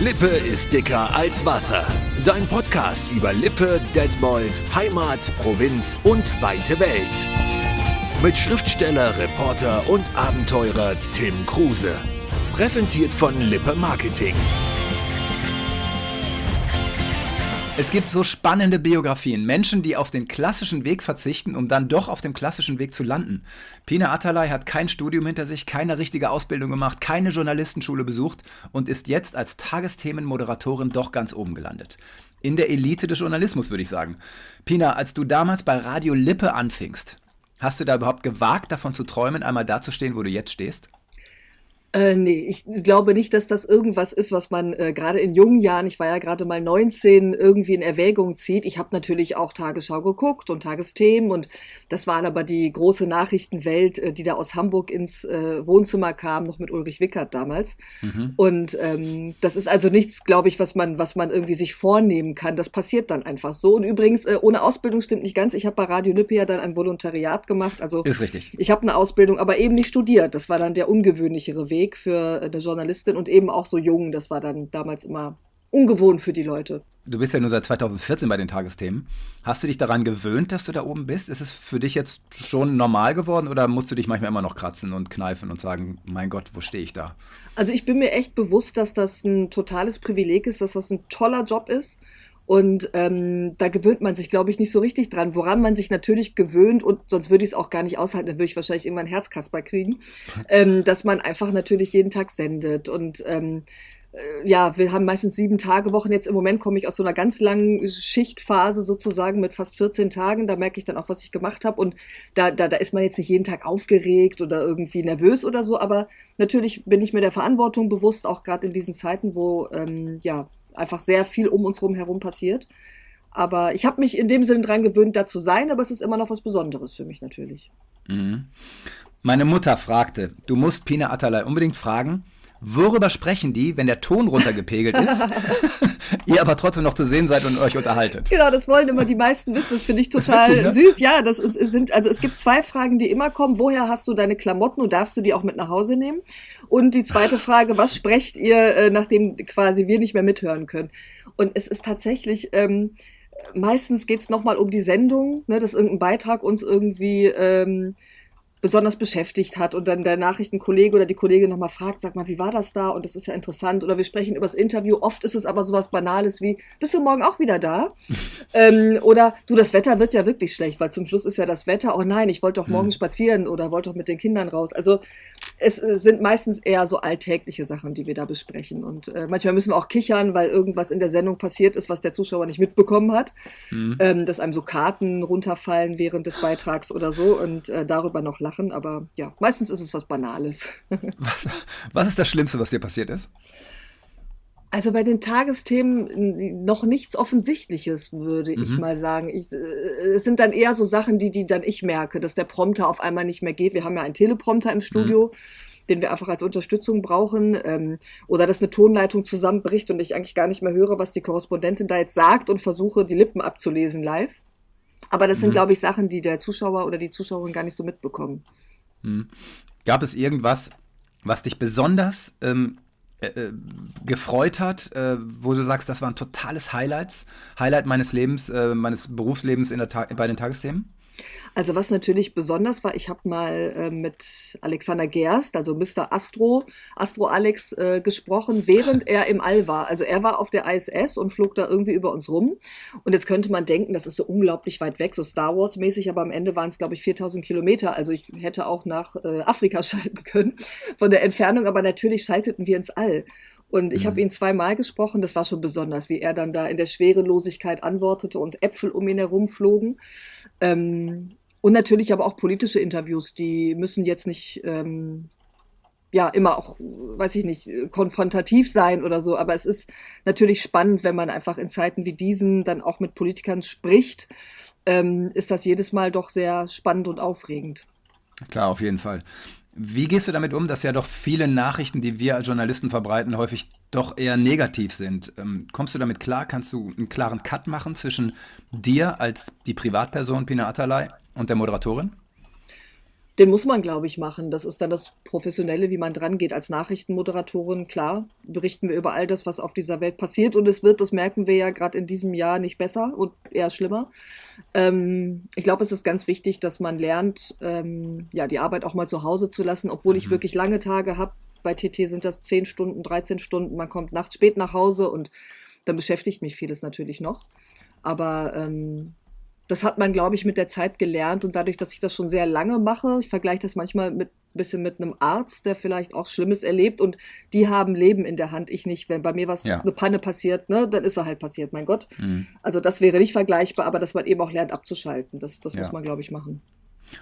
Lippe ist dicker als Wasser. Dein Podcast über Lippe, Detmold, Heimat, Provinz und weite Welt. Mit Schriftsteller, Reporter und Abenteurer Tim Kruse. Präsentiert von Lippe Marketing. Es gibt so spannende Biografien. Menschen, die auf den klassischen Weg verzichten, um dann doch auf dem klassischen Weg zu landen. Pina Atalay hat kein Studium hinter sich, keine richtige Ausbildung gemacht, keine Journalistenschule besucht und ist jetzt als Tagesthemenmoderatorin doch ganz oben gelandet. In der Elite des Journalismus, würde ich sagen. Pina, als du damals bei Radio Lippe anfingst, hast du da überhaupt gewagt, davon zu träumen, einmal dazustehen, wo du jetzt stehst? Äh, nee, ich glaube nicht, dass das irgendwas ist, was man äh, gerade in jungen Jahren, ich war ja gerade mal 19, irgendwie in Erwägung zieht. Ich habe natürlich auch Tagesschau geguckt und Tagesthemen und das waren aber die große Nachrichtenwelt, äh, die da aus Hamburg ins äh, Wohnzimmer kam, noch mit Ulrich Wickert damals. Mhm. Und ähm, das ist also nichts, glaube ich, was man, was man irgendwie sich vornehmen kann. Das passiert dann einfach so. Und übrigens, äh, ohne Ausbildung stimmt nicht ganz. Ich habe bei Radio Lippe dann ein Volontariat gemacht. Also ist richtig. Ich habe eine Ausbildung, aber eben nicht studiert. Das war dann der ungewöhnlichere Weg. Weg für eine Journalistin und eben auch so jung. Das war dann damals immer ungewohnt für die Leute. Du bist ja nur seit 2014 bei den Tagesthemen. Hast du dich daran gewöhnt, dass du da oben bist? Ist es für dich jetzt schon normal geworden oder musst du dich manchmal immer noch kratzen und kneifen und sagen, mein Gott, wo stehe ich da? Also ich bin mir echt bewusst, dass das ein totales Privileg ist, dass das ein toller Job ist und ähm, da gewöhnt man sich, glaube ich, nicht so richtig dran. Woran man sich natürlich gewöhnt, und sonst würde ich es auch gar nicht aushalten, dann würde ich wahrscheinlich irgendwann Herzkasper kriegen, ähm, dass man einfach natürlich jeden Tag sendet. Und ähm, äh, ja, wir haben meistens sieben Tage Wochen. Jetzt im Moment komme ich aus so einer ganz langen Schichtphase sozusagen mit fast 14 Tagen. Da merke ich dann auch, was ich gemacht habe. Und da, da, da ist man jetzt nicht jeden Tag aufgeregt oder irgendwie nervös oder so. Aber natürlich bin ich mir der Verantwortung bewusst, auch gerade in diesen Zeiten, wo ähm, ja einfach sehr viel um uns herum passiert. Aber ich habe mich in dem Sinne dran gewöhnt, da zu sein, aber es ist immer noch was Besonderes für mich natürlich. Mhm. Meine Mutter fragte, du musst Pina Atalay unbedingt fragen, Worüber sprechen die, wenn der Ton runtergepegelt ist, ihr aber trotzdem noch zu sehen seid und euch unterhaltet? Genau, das wollen immer die meisten wissen. Das finde ich total du, ne? süß. Ja, das ist, sind, also es gibt zwei Fragen, die immer kommen. Woher hast du deine Klamotten und darfst du die auch mit nach Hause nehmen? Und die zweite Frage, was sprecht ihr, äh, nachdem quasi wir nicht mehr mithören können? Und es ist tatsächlich, ähm, meistens geht es nochmal um die Sendung, ne, dass irgendein Beitrag uns irgendwie ähm, besonders beschäftigt hat und dann der Nachrichtenkollege oder die Kollegin nochmal fragt, sag mal, wie war das da? Und das ist ja interessant. Oder wir sprechen über das Interview. Oft ist es aber sowas Banales wie, bist du morgen auch wieder da? ähm, oder du, das Wetter wird ja wirklich schlecht, weil zum Schluss ist ja das Wetter, oh nein, ich wollte doch morgen hm. spazieren oder wollte doch mit den Kindern raus. Also es sind meistens eher so alltägliche Sachen, die wir da besprechen. Und äh, manchmal müssen wir auch kichern, weil irgendwas in der Sendung passiert ist, was der Zuschauer nicht mitbekommen hat. Mhm. Ähm, dass einem so Karten runterfallen während des Beitrags oder so und äh, darüber noch lachen. Aber ja, meistens ist es was Banales. was, was ist das Schlimmste, was dir passiert ist? Also bei den Tagesthemen noch nichts Offensichtliches, würde mhm. ich mal sagen. Ich, äh, es sind dann eher so Sachen, die, die dann ich merke, dass der Prompter auf einmal nicht mehr geht. Wir haben ja einen Teleprompter im Studio. Mhm den wir einfach als Unterstützung brauchen, ähm, oder dass eine Tonleitung zusammenbricht und ich eigentlich gar nicht mehr höre, was die Korrespondentin da jetzt sagt und versuche, die Lippen abzulesen live. Aber das mhm. sind, glaube ich, Sachen, die der Zuschauer oder die Zuschauerin gar nicht so mitbekommen. Mhm. Gab es irgendwas, was dich besonders ähm, äh, äh, gefreut hat, äh, wo du sagst, das war ein totales Highlights, Highlight meines Lebens, äh, meines Berufslebens in der bei den Tagesthemen? Also was natürlich besonders war, ich habe mal äh, mit Alexander Gerst, also Mr. Astro, Astro Alex, äh, gesprochen, während er im All war. Also er war auf der ISS und flog da irgendwie über uns rum. Und jetzt könnte man denken, das ist so unglaublich weit weg, so Star Wars mäßig, aber am Ende waren es, glaube ich, 4000 Kilometer. Also ich hätte auch nach äh, Afrika schalten können von der Entfernung, aber natürlich schalteten wir ins All. Und ich mhm. habe ihn zweimal gesprochen, das war schon besonders, wie er dann da in der Schwerelosigkeit antwortete und Äpfel um ihn herum flogen. Ähm, und natürlich aber auch politische Interviews, die müssen jetzt nicht ähm, ja immer auch, weiß ich nicht, konfrontativ sein oder so, aber es ist natürlich spannend, wenn man einfach in Zeiten wie diesen dann auch mit Politikern spricht, ähm, ist das jedes Mal doch sehr spannend und aufregend. Klar, auf jeden Fall. Wie gehst du damit um, dass ja doch viele Nachrichten, die wir als Journalisten verbreiten, häufig doch eher negativ sind? Ähm, kommst du damit klar? Kannst du einen klaren Cut machen zwischen dir als die Privatperson Pina Atalay und der Moderatorin? Den muss man, glaube ich, machen. Das ist dann das Professionelle, wie man dran geht. Als Nachrichtenmoderatorin, klar, berichten wir über all das, was auf dieser Welt passiert. Und es wird, das merken wir ja gerade in diesem Jahr, nicht besser und eher schlimmer. Ähm, ich glaube, es ist ganz wichtig, dass man lernt, ähm, ja, die Arbeit auch mal zu Hause zu lassen, obwohl mhm. ich wirklich lange Tage habe. Bei TT sind das 10 Stunden, 13 Stunden. Man kommt nachts spät nach Hause und dann beschäftigt mich vieles natürlich noch. Aber ähm, das hat man, glaube ich, mit der Zeit gelernt und dadurch, dass ich das schon sehr lange mache, ich vergleiche das manchmal mit ein bisschen mit einem Arzt, der vielleicht auch Schlimmes erlebt und die haben Leben in der Hand, ich nicht. Wenn bei mir was, ja. eine Panne passiert, ne, dann ist er halt passiert, mein Gott. Mhm. Also das wäre nicht vergleichbar, aber dass man eben auch lernt abzuschalten, das, das ja. muss man, glaube ich, machen.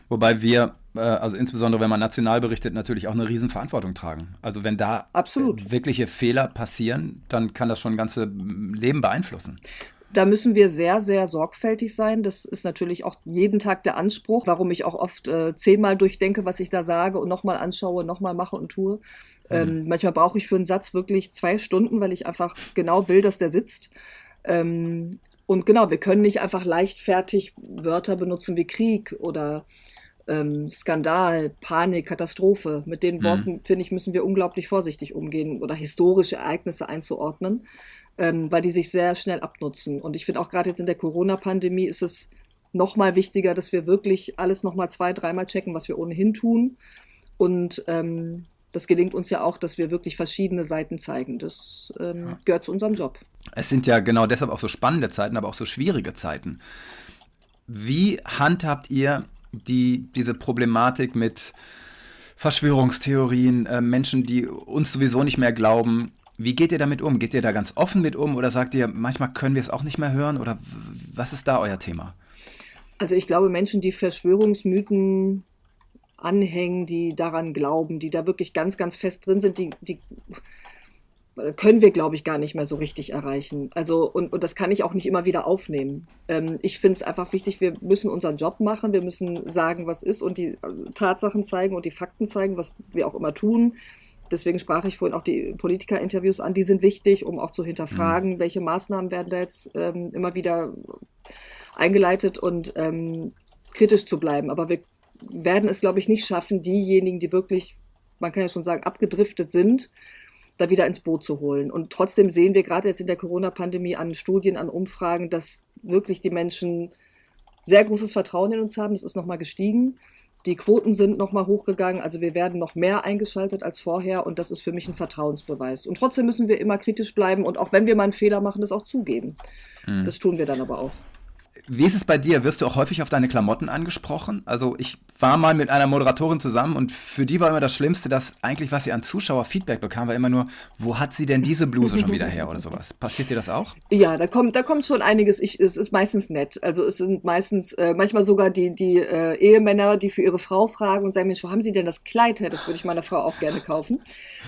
Wobei wir, äh, also insbesondere wenn man national berichtet, natürlich auch eine Riesenverantwortung tragen. Also wenn da Absolut. wirkliche Fehler passieren, dann kann das schon ganze Leben beeinflussen. Da müssen wir sehr, sehr sorgfältig sein. Das ist natürlich auch jeden Tag der Anspruch, warum ich auch oft äh, zehnmal durchdenke, was ich da sage und nochmal anschaue, nochmal mache und tue. Mhm. Ähm, manchmal brauche ich für einen Satz wirklich zwei Stunden, weil ich einfach genau will, dass der sitzt. Ähm, und genau, wir können nicht einfach leichtfertig Wörter benutzen wie Krieg oder ähm, Skandal, Panik, Katastrophe. Mit den mhm. Worten, finde ich, müssen wir unglaublich vorsichtig umgehen oder historische Ereignisse einzuordnen ähm, weil die sich sehr schnell abnutzen. Und ich finde auch gerade jetzt in der Corona-Pandemie ist es noch mal wichtiger, dass wir wirklich alles noch mal zwei, dreimal checken, was wir ohnehin tun. Und ähm, das gelingt uns ja auch, dass wir wirklich verschiedene Seiten zeigen. Das ähm, ja. gehört zu unserem Job. Es sind ja genau deshalb auch so spannende Zeiten, aber auch so schwierige Zeiten. Wie handhabt ihr die, diese Problematik mit Verschwörungstheorien, äh, Menschen, die uns sowieso nicht mehr glauben, wie geht ihr damit um? Geht ihr da ganz offen mit um oder sagt ihr, manchmal können wir es auch nicht mehr hören? Oder was ist da euer Thema? Also ich glaube, Menschen, die Verschwörungsmythen anhängen, die daran glauben, die da wirklich ganz, ganz fest drin sind, die, die können wir, glaube ich, gar nicht mehr so richtig erreichen. Also, und, und das kann ich auch nicht immer wieder aufnehmen. Ähm, ich finde es einfach wichtig, wir müssen unseren Job machen, wir müssen sagen, was ist und die äh, Tatsachen zeigen und die Fakten zeigen, was wir auch immer tun deswegen sprach ich vorhin auch die Politikerinterviews an, die sind wichtig, um auch zu hinterfragen, mhm. welche Maßnahmen werden da jetzt ähm, immer wieder eingeleitet und ähm, kritisch zu bleiben. Aber wir werden es, glaube ich, nicht schaffen, diejenigen, die wirklich, man kann ja schon sagen, abgedriftet sind, da wieder ins Boot zu holen. Und trotzdem sehen wir gerade jetzt in der Corona-Pandemie an Studien, an Umfragen, dass wirklich die Menschen sehr großes Vertrauen in uns haben. Es ist nochmal gestiegen. Die Quoten sind nochmal hochgegangen, also wir werden noch mehr eingeschaltet als vorher und das ist für mich ein Vertrauensbeweis. Und trotzdem müssen wir immer kritisch bleiben und auch wenn wir mal einen Fehler machen, das auch zugeben. Hm. Das tun wir dann aber auch. Wie ist es bei dir? Wirst du auch häufig auf deine Klamotten angesprochen? Also ich war mal mit einer Moderatorin zusammen und für die war immer das Schlimmste, dass eigentlich, was sie an Zuschauerfeedback bekam, war immer nur, wo hat sie denn diese Bluse schon wieder her oder sowas? Passiert dir das auch? Ja, da kommt, da kommt schon einiges. Ich, es ist meistens nett. Also es sind meistens, äh, manchmal sogar die, die äh, Ehemänner, die für ihre Frau fragen und sagen, Mensch, wo haben sie denn das Kleid her? Das würde ich meiner Frau auch gerne kaufen.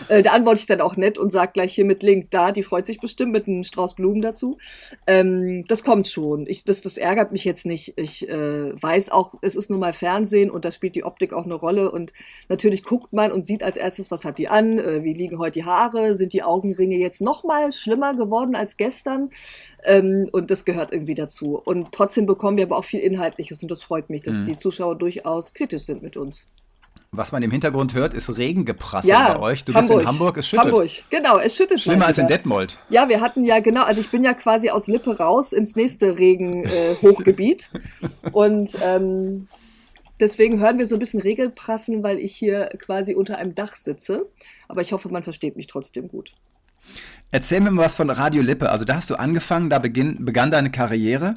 Äh, da antworte ich dann auch nett und sage gleich hier mit Link da, die freut sich bestimmt mit einem Strauß Blumen dazu. Ähm, das kommt schon. Ich, das, das ärgert mich jetzt nicht. Ich äh, weiß auch, es ist nun mal Fernsehen und da spielt die Optik auch eine Rolle. Und natürlich guckt man und sieht als erstes, was hat die an, äh, wie liegen heute die Haare, sind die Augenringe jetzt noch mal schlimmer geworden als gestern. Ähm, und das gehört irgendwie dazu. Und trotzdem bekommen wir aber auch viel Inhaltliches und das freut mich, dass mhm. die Zuschauer durchaus kritisch sind mit uns. Was man im Hintergrund hört, ist Regengeprassel ja, bei euch. Du Hamburg. bist in Hamburg, es schüttet. Hamburg, genau, es schüttet. Schlimmer als in Detmold. Ja, wir hatten ja, genau, also ich bin ja quasi aus Lippe raus ins nächste Regenhochgebiet. Äh, und ähm, deswegen hören wir so ein bisschen Regelprassen, weil ich hier quasi unter einem Dach sitze. Aber ich hoffe, man versteht mich trotzdem gut. Erzähl mir mal was von Radio Lippe. Also da hast du angefangen, da beginn, begann deine Karriere.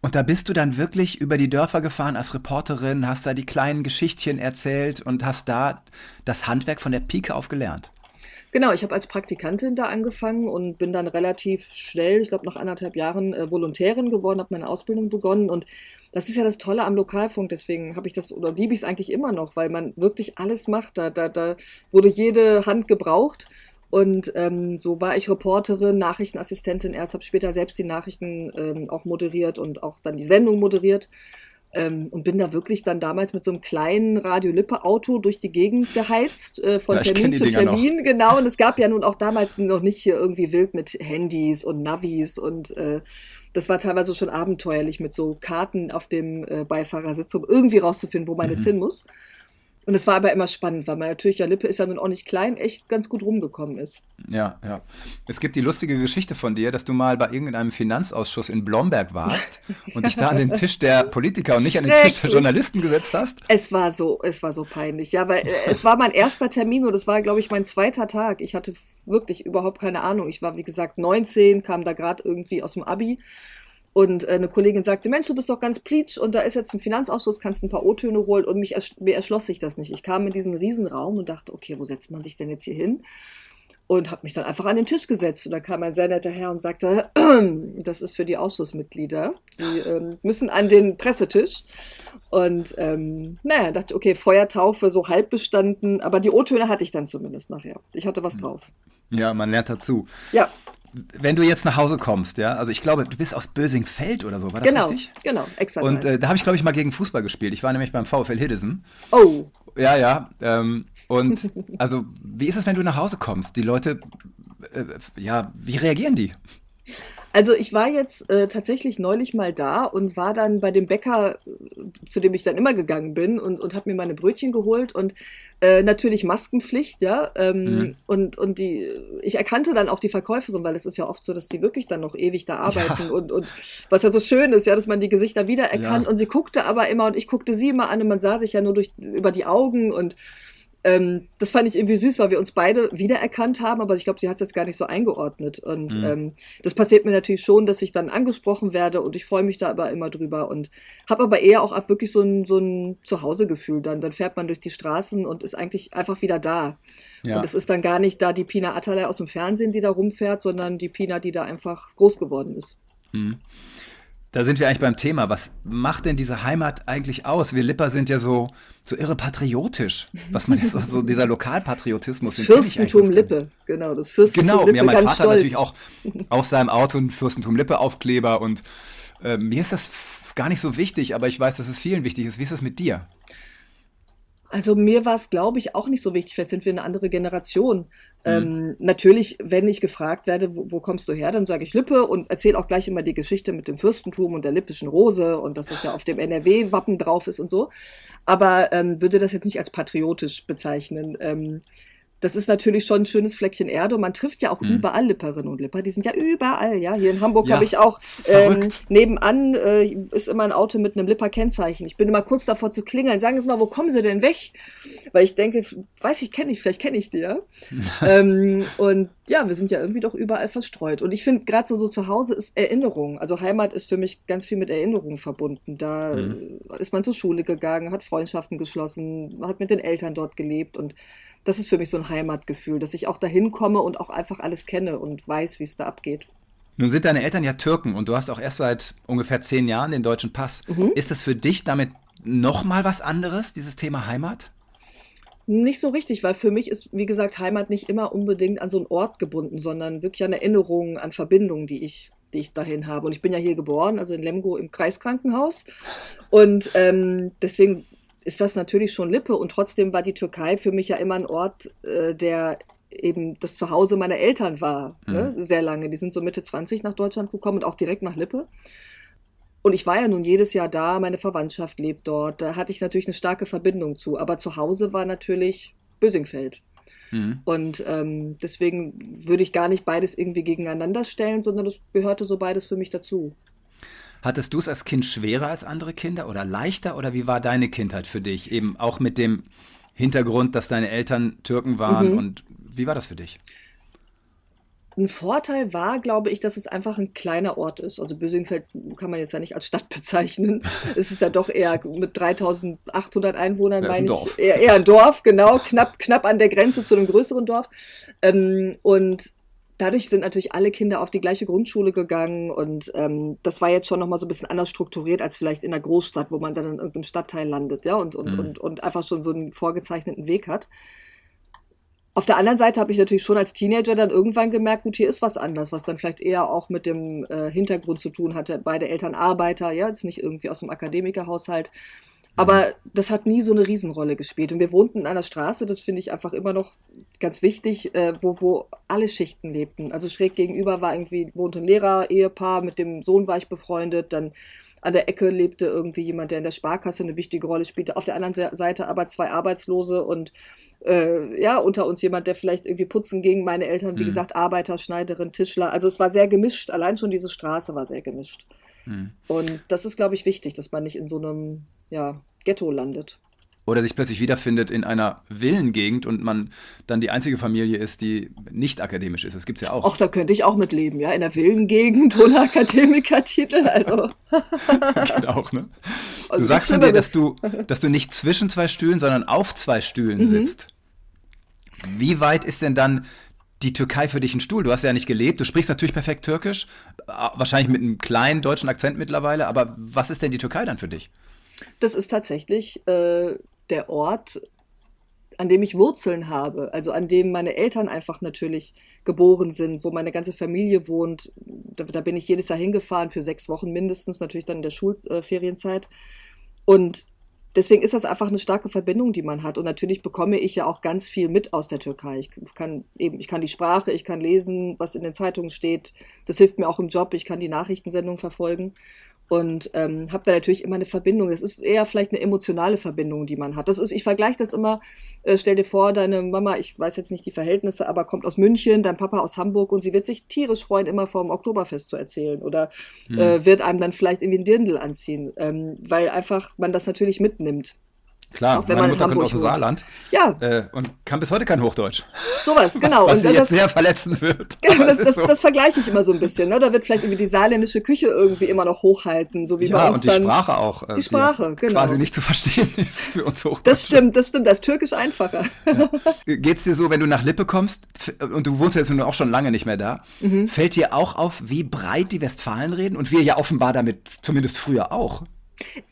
Und da bist du dann wirklich über die Dörfer gefahren als Reporterin, hast da die kleinen Geschichtchen erzählt und hast da das Handwerk von der Pike auf gelernt. Genau, ich habe als Praktikantin da angefangen und bin dann relativ schnell, ich glaube nach anderthalb Jahren, äh, Volontärin geworden, habe meine Ausbildung begonnen und das ist ja das Tolle am Lokalfunk, deswegen habe ich das oder liebe ich es eigentlich immer noch, weil man wirklich alles macht. Da, da, da wurde jede Hand gebraucht und ähm, so war ich Reporterin, Nachrichtenassistentin erst, habe später selbst die Nachrichten ähm, auch moderiert und auch dann die Sendung moderiert. Ähm, und bin da wirklich dann damals mit so einem kleinen Radio-Lippe-Auto durch die Gegend geheizt, äh, von ja, Termin zu Termin, noch. genau. Und es gab ja nun auch damals noch nicht hier irgendwie wild mit Handys und Navis und äh, das war teilweise schon abenteuerlich mit so Karten auf dem äh, Beifahrersitz, um irgendwie rauszufinden, wo man mhm. jetzt hin muss. Und es war aber immer spannend, weil man natürlich, ja, Lippe ist ja nun auch nicht klein, echt ganz gut rumgekommen ist. Ja, ja. Es gibt die lustige Geschichte von dir, dass du mal bei irgendeinem Finanzausschuss in Blomberg warst und dich da an den Tisch der Politiker und nicht an den Tisch der Journalisten gesetzt hast. Es war so, es war so peinlich. Ja, weil äh, es war mein erster Termin und es war, glaube ich, mein zweiter Tag. Ich hatte wirklich überhaupt keine Ahnung. Ich war, wie gesagt, 19, kam da gerade irgendwie aus dem Abi und äh, eine Kollegin sagte, Mensch, du bist doch ganz pleatsch und da ist jetzt ein Finanzausschuss, kannst ein paar O-Töne holen und mich mir erschloss sich das nicht. Ich kam in diesen Riesenraum und dachte, okay, wo setzt man sich denn jetzt hier hin? Und habe mich dann einfach an den Tisch gesetzt. Und da kam ein sehr netter Herr und sagte, das ist für die Ausschussmitglieder. Sie ähm, müssen an den Pressetisch. Und ähm, naja, dachte, okay, Feuertaufe so halb bestanden, aber die O-Töne hatte ich dann zumindest nachher. Ich hatte was drauf. Ja, man lernt dazu. Ja wenn du jetzt nach Hause kommst, ja, also ich glaube, du bist aus Bösingfeld oder so, war das genau, richtig? Genau, exakt. Und äh, da habe ich, glaube ich, mal gegen Fußball gespielt. Ich war nämlich beim VfL Hiddesen. Oh. Ja, ja. Ähm, und also, wie ist es, wenn du nach Hause kommst? Die Leute, äh, ja, wie reagieren die? Also ich war jetzt äh, tatsächlich neulich mal da und war dann bei dem Bäcker, äh, zu dem ich dann immer gegangen bin und, und habe mir meine Brötchen geholt und äh, natürlich Maskenpflicht, ja. Ähm, mhm. Und, und die, ich erkannte dann auch die Verkäuferin, weil es ist ja oft so, dass die wirklich dann noch ewig da arbeiten ja. und, und was ja so schön ist, ja, dass man die Gesichter wiedererkannt. Ja. Und sie guckte aber immer und ich guckte sie immer an und man sah sich ja nur durch über die Augen und ähm, das fand ich irgendwie süß, weil wir uns beide wiedererkannt haben, aber ich glaube, sie hat es jetzt gar nicht so eingeordnet. Und mhm. ähm, das passiert mir natürlich schon, dass ich dann angesprochen werde und ich freue mich da aber immer drüber und habe aber eher auch wirklich so ein, so ein Zuhausegefühl dann. Dann fährt man durch die Straßen und ist eigentlich einfach wieder da. Ja. Und es ist dann gar nicht da die Pina Atalay aus dem Fernsehen, die da rumfährt, sondern die Pina, die da einfach groß geworden ist. Mhm. Da sind wir eigentlich beim Thema. Was macht denn diese Heimat eigentlich aus? Wir Lipper sind ja so, so irre patriotisch, was man jetzt auch so, dieser Lokalpatriotismus. Das Fürstentum Lippe, genau, das Fürstentum genau, Lippe. Genau, ja, mein Vater stolz. natürlich auch auf seinem Auto ein Fürstentum Lippe Aufkleber und äh, mir ist das gar nicht so wichtig, aber ich weiß, dass es vielen wichtig ist. Wie ist das mit dir? Also mir war es, glaube ich, auch nicht so wichtig. Vielleicht sind wir eine andere Generation. Mhm. Ähm, natürlich, wenn ich gefragt werde, wo, wo kommst du her, dann sage ich Lippe und erzähle auch gleich immer die Geschichte mit dem Fürstentum und der lippischen Rose und dass das ja auf dem NRW-Wappen drauf ist und so. Aber ähm, würde das jetzt nicht als patriotisch bezeichnen. Ähm, das ist natürlich schon ein schönes Fleckchen Erde und man trifft ja auch mhm. überall Lipperinnen und Lipper. Die sind ja überall, ja. Hier in Hamburg ja, habe ich auch ähm, nebenan äh, ist immer ein Auto mit einem Lipper-Kennzeichen. Ich bin immer kurz davor zu klingeln. Sagen Sie mal, wo kommen Sie denn weg? Weil ich denke, weiß ich, kenne ich, vielleicht kenne ich die, ja. ähm, und ja, wir sind ja irgendwie doch überall verstreut. Und ich finde, gerade so, so zu Hause ist Erinnerung. Also Heimat ist für mich ganz viel mit Erinnerungen verbunden. Da mhm. ist man zur Schule gegangen, hat Freundschaften geschlossen, hat mit den Eltern dort gelebt und das ist für mich so ein Heimatgefühl, dass ich auch dahin komme und auch einfach alles kenne und weiß, wie es da abgeht. Nun sind deine Eltern ja Türken und du hast auch erst seit ungefähr zehn Jahren den deutschen Pass. Mhm. Ist das für dich damit nochmal was anderes, dieses Thema Heimat? Nicht so richtig, weil für mich ist, wie gesagt, Heimat nicht immer unbedingt an so einen Ort gebunden, sondern wirklich an Erinnerungen, an Verbindungen, die ich, die ich dahin habe. Und ich bin ja hier geboren, also in Lemgo im Kreiskrankenhaus. Und ähm, deswegen ist das natürlich schon Lippe. Und trotzdem war die Türkei für mich ja immer ein Ort, äh, der eben das Zuhause meiner Eltern war, ne? mhm. ne? sehr lange. Die sind so Mitte 20 nach Deutschland gekommen und auch direkt nach Lippe. Und ich war ja nun jedes Jahr da, meine Verwandtschaft lebt dort. Da hatte ich natürlich eine starke Verbindung zu. Aber zu Hause war natürlich Bösingfeld. Mhm. Und ähm, deswegen würde ich gar nicht beides irgendwie gegeneinander stellen, sondern das gehörte so beides für mich dazu. Hattest du es als Kind schwerer als andere Kinder oder leichter oder wie war deine Kindheit für dich? Eben auch mit dem Hintergrund, dass deine Eltern Türken waren mhm. und wie war das für dich? Ein Vorteil war, glaube ich, dass es einfach ein kleiner Ort ist. Also Bösingfeld kann man jetzt ja nicht als Stadt bezeichnen. es ist ja doch eher mit 3800 Einwohnern, ja, meine ich, eher, eher, ein Dorf, genau, knapp, knapp an der Grenze zu einem größeren Dorf. Ähm, und dadurch sind natürlich alle Kinder auf die gleiche Grundschule gegangen und ähm, das war jetzt schon nochmal so ein bisschen anders strukturiert als vielleicht in der Großstadt, wo man dann in irgendeinem Stadtteil landet, ja, und, und, mhm. und, und einfach schon so einen vorgezeichneten Weg hat. Auf der anderen Seite habe ich natürlich schon als Teenager dann irgendwann gemerkt, gut, hier ist was anders, was dann vielleicht eher auch mit dem äh, Hintergrund zu tun hatte. Beide Eltern Arbeiter, ja, jetzt nicht irgendwie aus dem Akademikerhaushalt. Aber das hat nie so eine Riesenrolle gespielt. Und wir wohnten in einer Straße, das finde ich einfach immer noch ganz wichtig, äh, wo, wo alle Schichten lebten. Also schräg gegenüber war irgendwie, wohnte ein Lehrer, Ehepaar, mit dem Sohn war ich befreundet, dann an der Ecke lebte irgendwie jemand, der in der Sparkasse eine wichtige Rolle spielte. Auf der anderen Seite aber zwei Arbeitslose und äh, ja, unter uns jemand, der vielleicht irgendwie putzen ging. Meine Eltern, wie mhm. gesagt, Arbeiter, Schneiderin, Tischler. Also es war sehr gemischt. Allein schon diese Straße war sehr gemischt. Mhm. Und das ist, glaube ich, wichtig, dass man nicht in so einem ja, Ghetto landet oder sich plötzlich wiederfindet in einer Villengegend und man dann die einzige Familie ist, die nicht akademisch ist. Das gibt es ja auch. Ach, da könnte ich auch mitleben, ja, in der Villengegend ohne Akademikertitel, also. Geht auch, ne? Also du sagst von dir, dass du, dass du nicht zwischen zwei Stühlen, sondern auf zwei Stühlen mhm. sitzt. Wie weit ist denn dann die Türkei für dich ein Stuhl? Du hast ja nicht gelebt, du sprichst natürlich perfekt Türkisch, wahrscheinlich mit einem kleinen deutschen Akzent mittlerweile, aber was ist denn die Türkei dann für dich? Das ist tatsächlich äh, der Ort, an dem ich Wurzeln habe, also an dem meine Eltern einfach natürlich geboren sind, wo meine ganze Familie wohnt. Da, da bin ich jedes Jahr hingefahren für sechs Wochen mindestens, natürlich dann in der Schulferienzeit. Und deswegen ist das einfach eine starke Verbindung, die man hat. Und natürlich bekomme ich ja auch ganz viel mit aus der Türkei. Ich kann eben, ich kann die Sprache, ich kann lesen, was in den Zeitungen steht. Das hilft mir auch im Job. Ich kann die Nachrichtensendung verfolgen und ähm, habe da natürlich immer eine Verbindung. Das ist eher vielleicht eine emotionale Verbindung, die man hat. Das ist, ich vergleiche das immer. Äh, stell dir vor, deine Mama, ich weiß jetzt nicht die Verhältnisse, aber kommt aus München, dein Papa aus Hamburg und sie wird sich tierisch freuen, immer vor dem Oktoberfest zu erzählen oder hm. äh, wird einem dann vielleicht irgendwie ein Dirndl anziehen, ähm, weil einfach man das natürlich mitnimmt. Klar, auch wenn meine man Mutter kommt aus dem Saarland. Ja. Äh, und kann bis heute kein Hochdeutsch. Sowas, genau. Was und sie jetzt sehr verletzen wird. Genau, das, das, so. das, vergleiche ich immer so ein bisschen. Ne? Da wird vielleicht irgendwie die saarländische Küche irgendwie immer noch hochhalten, so wie ja, bei uns und die dann. Sprache auch. Äh, die Sprache, genau. Quasi nicht zu verstehen ist für uns Hochdeutsch. Das stimmt, das stimmt. Das ist türkisch einfacher. Ja. Geht's dir so, wenn du nach Lippe kommst, und du wohnst jetzt nun auch schon lange nicht mehr da, mhm. fällt dir auch auf, wie breit die Westfalen reden? Und wir ja offenbar damit, zumindest früher auch.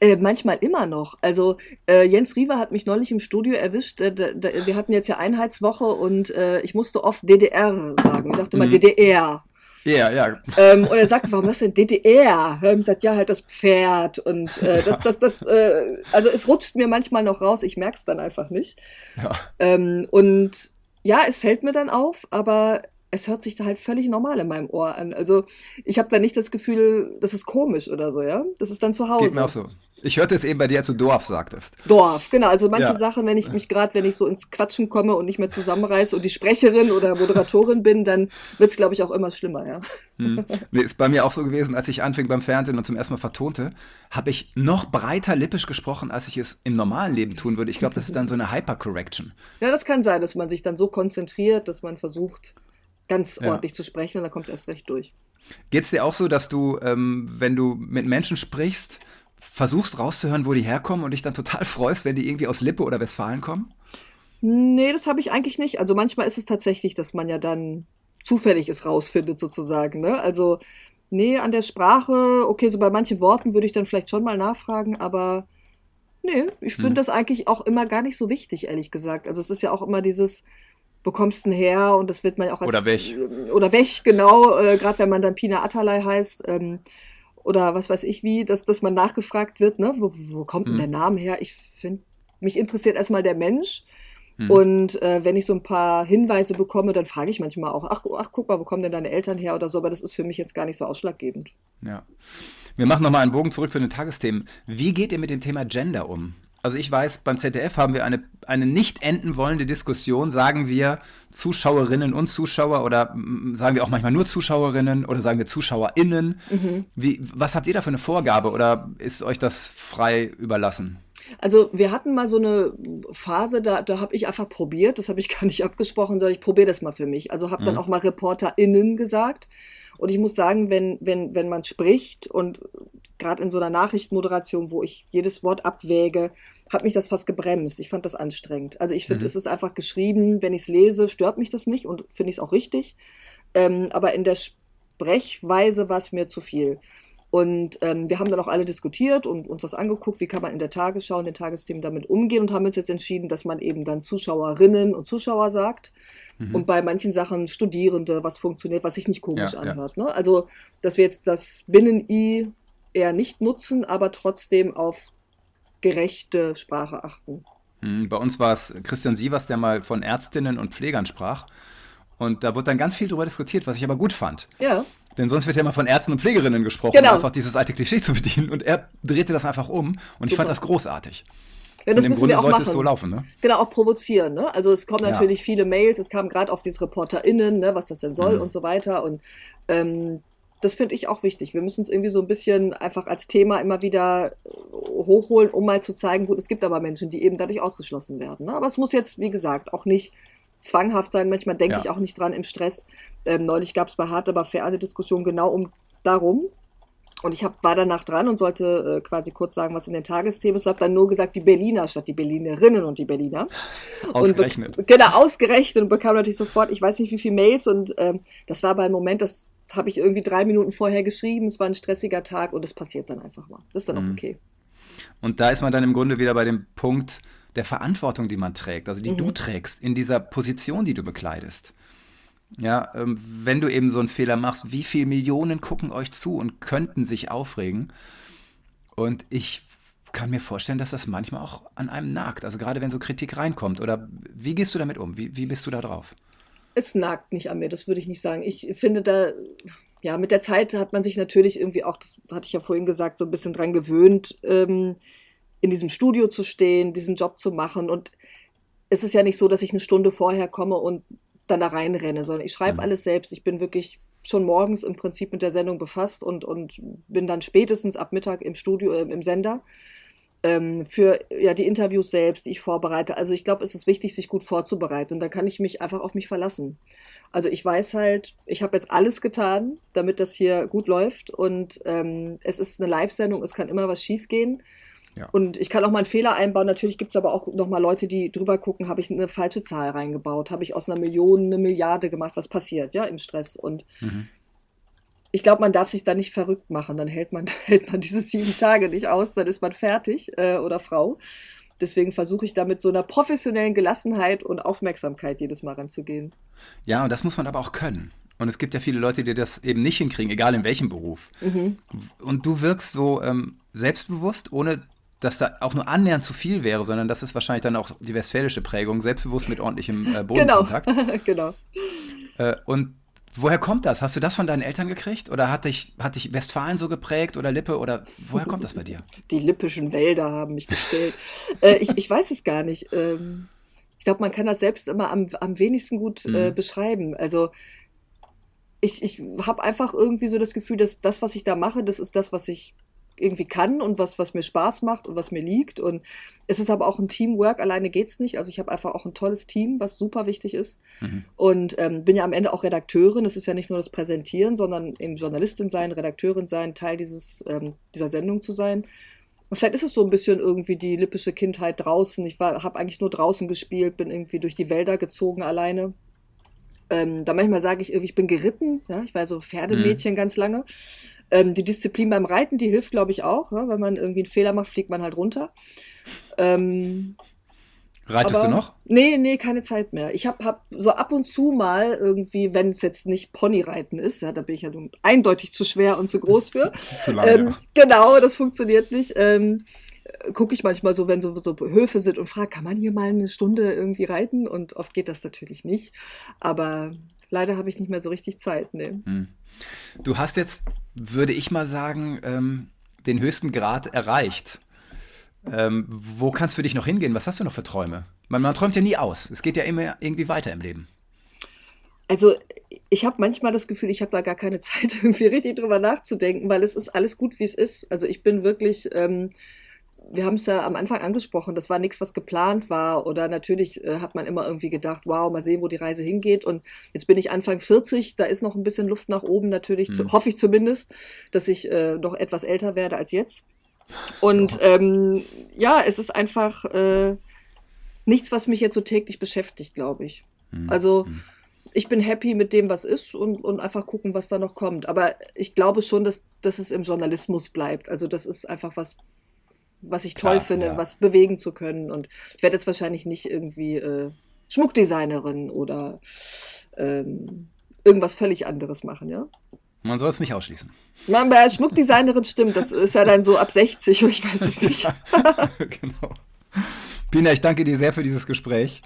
Äh, manchmal immer noch. Also äh, Jens Riewer hat mich neulich im Studio erwischt. Äh, da, da, wir hatten jetzt ja Einheitswoche und äh, ich musste oft DDR sagen. Ich sagte mhm. mal DDR. Ja, ja. Ähm, und er sagte, warum hast du denn DDR? Ich sagte, ja, halt das Pferd. Und äh, das, das, das, äh, also es rutscht mir manchmal noch raus, ich merke es dann einfach nicht. Ja. Ähm, und ja, es fällt mir dann auf, aber es hört sich da halt völlig normal in meinem Ohr an. Also ich habe da nicht das Gefühl, das ist komisch oder so, ja. Das ist dann zu Hause. Geht mir auch so. Ich hörte es eben bei dir, als du Dorf sagtest. Dorf, genau. Also manche ja. Sachen, wenn ich mich gerade, wenn ich so ins Quatschen komme und nicht mehr zusammenreiße und die Sprecherin oder Moderatorin bin, dann wird es, glaube ich, auch immer schlimmer, ja. Hm. Nee, ist bei mir auch so gewesen, als ich anfing beim Fernsehen und zum ersten Mal vertonte, habe ich noch breiter lippisch gesprochen, als ich es im normalen Leben tun würde. Ich glaube, das ist dann so eine Hypercorrection. Ja, das kann sein, dass man sich dann so konzentriert, dass man versucht, ganz ja. ordentlich zu sprechen und dann kommt es erst recht durch. Geht es dir auch so, dass du, ähm, wenn du mit Menschen sprichst, versuchst rauszuhören, wo die herkommen und dich dann total freust, wenn die irgendwie aus Lippe oder Westfalen kommen? Nee, das habe ich eigentlich nicht. Also manchmal ist es tatsächlich, dass man ja dann zufällig es rausfindet, sozusagen. Ne? Also, nee, an der Sprache, okay, so bei manchen Worten würde ich dann vielleicht schon mal nachfragen, aber nee, ich finde hm. das eigentlich auch immer gar nicht so wichtig, ehrlich gesagt. Also es ist ja auch immer dieses, wo kommst du denn her? Und das wird man ja auch als. Oder weg. Oder weg, genau. Äh, Gerade wenn man dann Pina Atalay heißt. Ähm, oder was weiß ich wie, dass, dass man nachgefragt wird, ne? Wo, wo kommt denn hm. der Name her? Ich finde, mich interessiert erstmal der Mensch. Hm. Und äh, wenn ich so ein paar Hinweise bekomme, dann frage ich manchmal auch, ach, ach, guck mal, wo kommen denn deine Eltern her oder so, aber das ist für mich jetzt gar nicht so ausschlaggebend. Ja. Wir machen nochmal einen Bogen zurück zu den Tagesthemen. Wie geht ihr mit dem Thema Gender um? Also ich weiß, beim ZDF haben wir eine, eine nicht enden wollende Diskussion, sagen wir Zuschauerinnen und Zuschauer oder sagen wir auch manchmal nur Zuschauerinnen oder sagen wir ZuschauerInnen. Mhm. Wie, was habt ihr da für eine Vorgabe oder ist euch das frei überlassen? Also wir hatten mal so eine Phase, da, da habe ich einfach probiert, das habe ich gar nicht abgesprochen, sondern ich probiere das mal für mich. Also habe mhm. dann auch mal ReporterInnen gesagt. Und ich muss sagen, wenn, wenn, wenn man spricht und gerade in so einer Nachrichtenmoderation, wo ich jedes Wort abwäge, hat mich das fast gebremst. Ich fand das anstrengend. Also ich finde, mhm. es ist einfach geschrieben, wenn ich es lese, stört mich das nicht und finde ich es auch richtig. Ähm, aber in der Sprechweise war es mir zu viel. Und ähm, wir haben dann auch alle diskutiert und uns das angeguckt, wie kann man in der Tagesschau und den Tagesthemen damit umgehen und haben uns jetzt entschieden, dass man eben dann Zuschauerinnen und Zuschauer sagt. Mhm. Und bei manchen Sachen Studierende, was funktioniert, was sich nicht komisch ja, anhört. Ja. Ne? Also, dass wir jetzt das Binnen-I eher nicht nutzen, aber trotzdem auf gerechte Sprache achten. Hm, bei uns war es Christian Sievers, der mal von Ärztinnen und Pflegern sprach. Und da wurde dann ganz viel darüber diskutiert, was ich aber gut fand. Ja. Denn sonst wird ja immer von Ärzten und Pflegerinnen gesprochen, genau. um einfach dieses alte Klischee zu bedienen. Und er drehte das einfach um und Super. ich fand das großartig. Ja, das und im Grunde sollte machen. es so laufen, ne? Genau, auch provozieren, ne? Also es kommen natürlich ja. viele Mails, es kamen gerade auf diese ReporterInnen, ne, was das denn soll mhm. und so weiter. Und ähm, das finde ich auch wichtig. Wir müssen es irgendwie so ein bisschen einfach als Thema immer wieder hochholen, um mal zu zeigen, gut, es gibt aber Menschen, die eben dadurch ausgeschlossen werden. Ne? Aber es muss jetzt, wie gesagt, auch nicht zwanghaft sein. Manchmal denke ja. ich auch nicht dran im Stress. Ähm, neulich gab es bei Hart aber fair eine Diskussion genau um darum, und ich hab, war danach dran und sollte äh, quasi kurz sagen, was in den Tagesthemen ist. Ich habe dann nur gesagt, die Berliner statt die Berlinerinnen und die Berliner. Ausgerechnet. Und genau, ausgerechnet und bekam natürlich sofort, ich weiß nicht wie viele Mails. Und ähm, das war aber ein Moment, das habe ich irgendwie drei Minuten vorher geschrieben. Es war ein stressiger Tag und es passiert dann einfach mal. Das ist dann mhm. auch okay. Und da ist man dann im Grunde wieder bei dem Punkt der Verantwortung, die man trägt, also die mhm. du trägst in dieser Position, die du bekleidest. Ja, ähm, wenn du eben so einen Fehler machst, wie viele Millionen gucken euch zu und könnten sich aufregen? Und ich kann mir vorstellen, dass das manchmal auch an einem nagt. Also gerade wenn so Kritik reinkommt. Oder wie gehst du damit um? Wie, wie bist du da drauf? Es nagt nicht an mir, das würde ich nicht sagen. Ich finde da, ja, mit der Zeit hat man sich natürlich irgendwie auch, das hatte ich ja vorhin gesagt, so ein bisschen dran gewöhnt, ähm, in diesem Studio zu stehen, diesen Job zu machen. Und es ist ja nicht so, dass ich eine Stunde vorher komme und dann da reinrenne, sondern ich schreibe mhm. alles selbst. Ich bin wirklich schon morgens im Prinzip mit der Sendung befasst und, und bin dann spätestens ab Mittag im Studio, äh, im Sender ähm, für ja, die Interviews selbst, die ich vorbereite. Also ich glaube, es ist wichtig, sich gut vorzubereiten und dann kann ich mich einfach auf mich verlassen. Also ich weiß halt, ich habe jetzt alles getan, damit das hier gut läuft und ähm, es ist eine Live-Sendung, es kann immer was schiefgehen. Ja. Und ich kann auch mal einen Fehler einbauen. Natürlich gibt es aber auch noch mal Leute, die drüber gucken, habe ich eine falsche Zahl reingebaut, habe ich aus einer Million eine Milliarde gemacht, was passiert, ja, im Stress. Und mhm. ich glaube, man darf sich da nicht verrückt machen. Dann hält man, hält man diese sieben Tage nicht aus, dann ist man fertig äh, oder Frau. Deswegen versuche ich da mit so einer professionellen Gelassenheit und Aufmerksamkeit jedes Mal ranzugehen. Ja, und das muss man aber auch können. Und es gibt ja viele Leute, die das eben nicht hinkriegen, egal in welchem Beruf. Mhm. Und du wirkst so ähm, selbstbewusst, ohne dass da auch nur annähernd zu viel wäre, sondern das ist wahrscheinlich dann auch die westfälische Prägung, selbstbewusst mit ordentlichem äh, genau. Bodenkontakt. Genau. genau. Und woher kommt das? Hast du das von deinen Eltern gekriegt? Oder hat dich, hat dich Westfalen so geprägt oder Lippe? Oder woher kommt das bei dir? Die lippischen Wälder haben mich gestellt. äh, ich, ich weiß es gar nicht. Ähm, ich glaube, man kann das selbst immer am, am wenigsten gut äh, mhm. beschreiben. Also ich, ich habe einfach irgendwie so das Gefühl, dass das, was ich da mache, das ist das, was ich irgendwie kann und was, was mir Spaß macht und was mir liegt. Und es ist aber auch ein Teamwork, alleine geht's nicht. Also ich habe einfach auch ein tolles Team, was super wichtig ist. Mhm. Und ähm, bin ja am Ende auch Redakteurin. Es ist ja nicht nur das Präsentieren, sondern eben Journalistin sein, Redakteurin sein, Teil dieses, ähm, dieser Sendung zu sein. Und vielleicht ist es so ein bisschen irgendwie die lippische Kindheit draußen. Ich habe eigentlich nur draußen gespielt, bin irgendwie durch die Wälder gezogen alleine. Ähm, da manchmal sage ich irgendwie, ich bin geritten. Ja? Ich war so Pferdemädchen mhm. ganz lange. Ähm, die Disziplin beim Reiten, die hilft, glaube ich, auch. Ja? Wenn man irgendwie einen Fehler macht, fliegt man halt runter. Ähm, Reitest aber, du noch? Nee, nee, keine Zeit mehr. Ich habe hab so ab und zu mal irgendwie, wenn es jetzt nicht Ponyreiten ist, ja, da bin ich ja nun eindeutig zu schwer und zu groß für. zu lange. Ähm, genau, das funktioniert nicht. Ähm, gucke ich manchmal so, wenn so, so Höfe sind und frage, kann man hier mal eine Stunde irgendwie reiten? Und oft geht das natürlich nicht. Aber leider habe ich nicht mehr so richtig Zeit. Nee. Hm. Du hast jetzt, würde ich mal sagen, ähm, den höchsten Grad erreicht. Ähm, wo kannst du für dich noch hingehen? Was hast du noch für Träume? Man, man träumt ja nie aus. Es geht ja immer irgendwie weiter im Leben. Also ich habe manchmal das Gefühl, ich habe da gar keine Zeit, irgendwie richtig drüber nachzudenken, weil es ist alles gut, wie es ist. Also ich bin wirklich ähm, wir haben es ja am Anfang angesprochen, das war nichts, was geplant war. Oder natürlich äh, hat man immer irgendwie gedacht, wow, mal sehen, wo die Reise hingeht. Und jetzt bin ich Anfang 40, da ist noch ein bisschen Luft nach oben, natürlich, mhm. zu, hoffe ich zumindest, dass ich äh, noch etwas älter werde als jetzt. Und oh. ähm, ja, es ist einfach äh, nichts, was mich jetzt so täglich beschäftigt, glaube ich. Mhm. Also mhm. ich bin happy mit dem, was ist und, und einfach gucken, was da noch kommt. Aber ich glaube schon, dass, dass es im Journalismus bleibt. Also das ist einfach was, was ich toll Klar, finde, ja. was bewegen zu können. Und ich werde jetzt wahrscheinlich nicht irgendwie äh, Schmuckdesignerin oder ähm, irgendwas völlig anderes machen, ja. Man soll es nicht ausschließen. Man, bei Schmuckdesignerin stimmt, das ist ja dann so ab 60, ich weiß es nicht. genau. Pina, ich danke dir sehr für dieses Gespräch.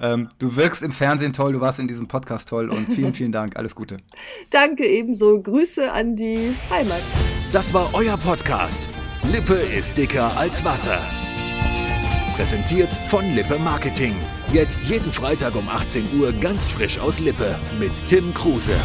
Ähm, du wirkst im Fernsehen toll, du warst in diesem Podcast toll und vielen, vielen Dank. Alles Gute. Danke ebenso. Grüße an die Heimat. Das war euer Podcast. Lippe ist dicker als Wasser. Präsentiert von Lippe Marketing. Jetzt jeden Freitag um 18 Uhr ganz frisch aus Lippe mit Tim Kruse.